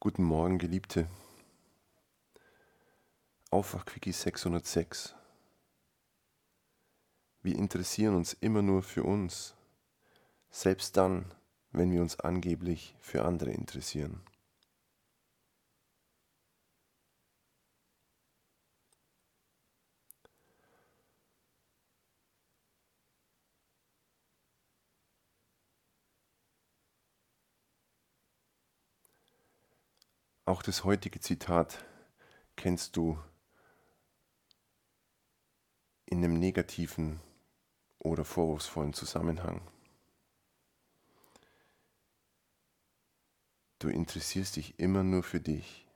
Guten Morgen, Geliebte. Aufwachquickie 606. Wir interessieren uns immer nur für uns, selbst dann, wenn wir uns angeblich für andere interessieren. Auch das heutige Zitat kennst du in einem negativen oder vorwurfsvollen Zusammenhang. Du interessierst dich immer nur für dich.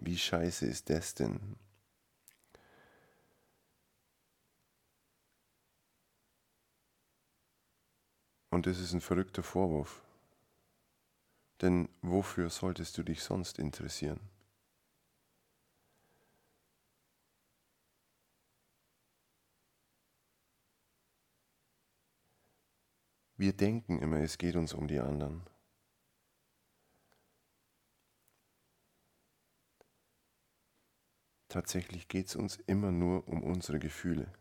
Wie scheiße ist das denn? Und das ist ein verrückter Vorwurf. Denn wofür solltest du dich sonst interessieren? Wir denken immer, es geht uns um die anderen. Tatsächlich geht es uns immer nur um unsere Gefühle.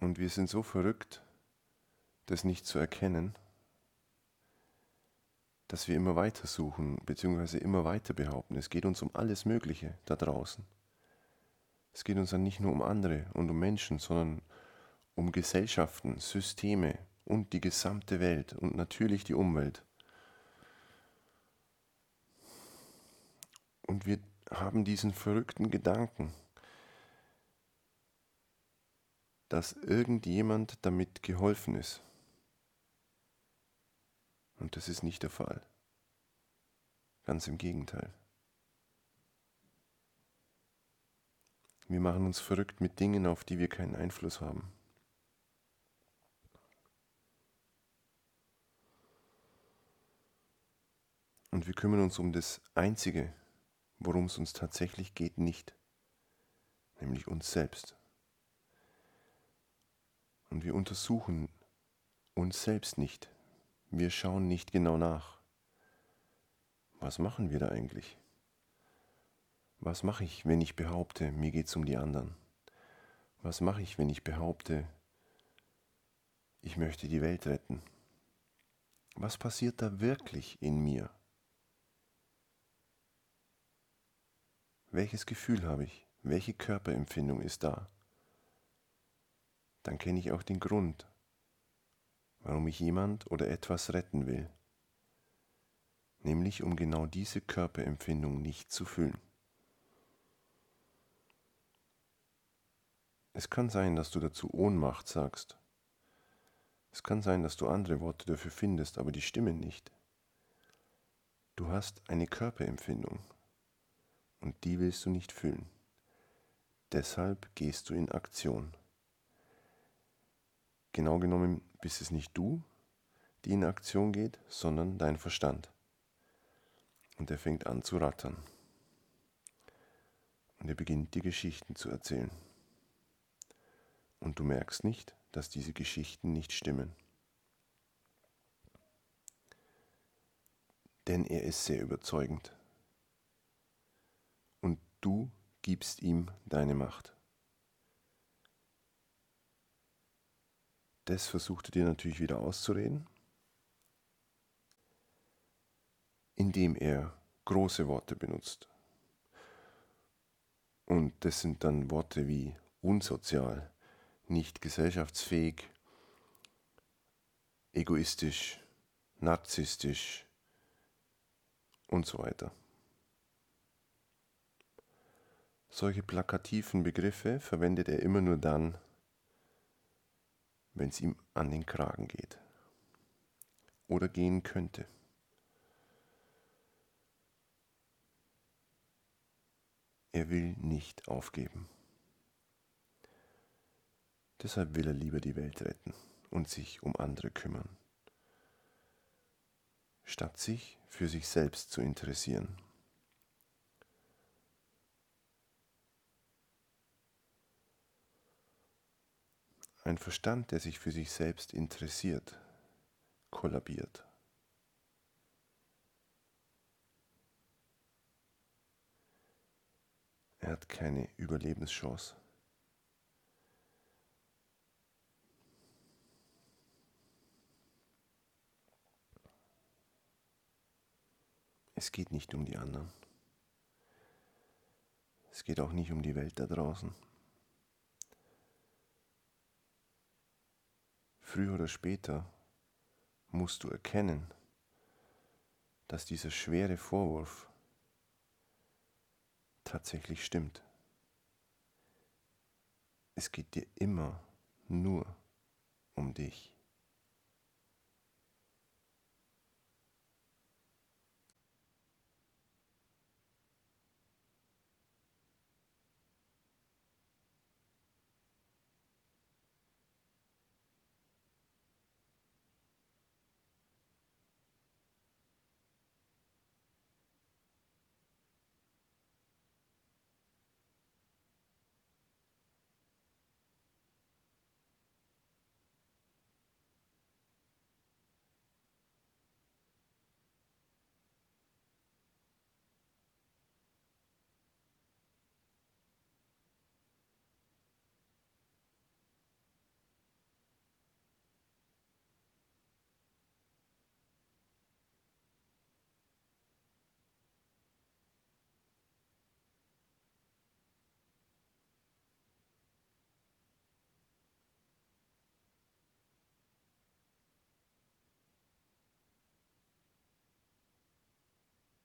Und wir sind so verrückt, das nicht zu erkennen, dass wir immer weiter suchen, beziehungsweise immer weiter behaupten, es geht uns um alles Mögliche da draußen. Es geht uns dann nicht nur um andere und um Menschen, sondern um Gesellschaften, Systeme und die gesamte Welt und natürlich die Umwelt. Und wir haben diesen verrückten Gedanken, dass irgendjemand damit geholfen ist. Und das ist nicht der Fall. Ganz im Gegenteil. Wir machen uns verrückt mit Dingen, auf die wir keinen Einfluss haben. Und wir kümmern uns um das Einzige, worum es uns tatsächlich geht, nicht, nämlich uns selbst. Und wir untersuchen uns selbst nicht, wir schauen nicht genau nach. Was machen wir da eigentlich? Was mache ich, wenn ich behaupte, mir geht es um die anderen? Was mache ich, wenn ich behaupte, ich möchte die Welt retten? Was passiert da wirklich in mir? Welches Gefühl habe ich? Welche Körperempfindung ist da? Dann kenne ich auch den Grund, warum ich jemand oder etwas retten will, nämlich um genau diese Körperempfindung nicht zu fühlen. Es kann sein, dass du dazu Ohnmacht sagst. Es kann sein, dass du andere Worte dafür findest, aber die stimmen nicht. Du hast eine Körperempfindung und die willst du nicht fühlen. Deshalb gehst du in Aktion. Genau genommen bist es nicht du, die in Aktion geht, sondern dein Verstand. Und er fängt an zu rattern. Und er beginnt dir Geschichten zu erzählen. Und du merkst nicht, dass diese Geschichten nicht stimmen. Denn er ist sehr überzeugend. Und du gibst ihm deine Macht. Das versucht er dir natürlich wieder auszureden, indem er große Worte benutzt. Und das sind dann Worte wie unsozial, nicht gesellschaftsfähig, egoistisch, narzisstisch und so weiter. Solche plakativen Begriffe verwendet er immer nur dann, wenn es ihm an den Kragen geht oder gehen könnte. Er will nicht aufgeben. Deshalb will er lieber die Welt retten und sich um andere kümmern, statt sich für sich selbst zu interessieren. ein Verstand, der sich für sich selbst interessiert, kollabiert. Er hat keine Überlebenschance. Es geht nicht um die anderen. Es geht auch nicht um die Welt da draußen. Früher oder später musst du erkennen, dass dieser schwere Vorwurf tatsächlich stimmt. Es geht dir immer nur um dich.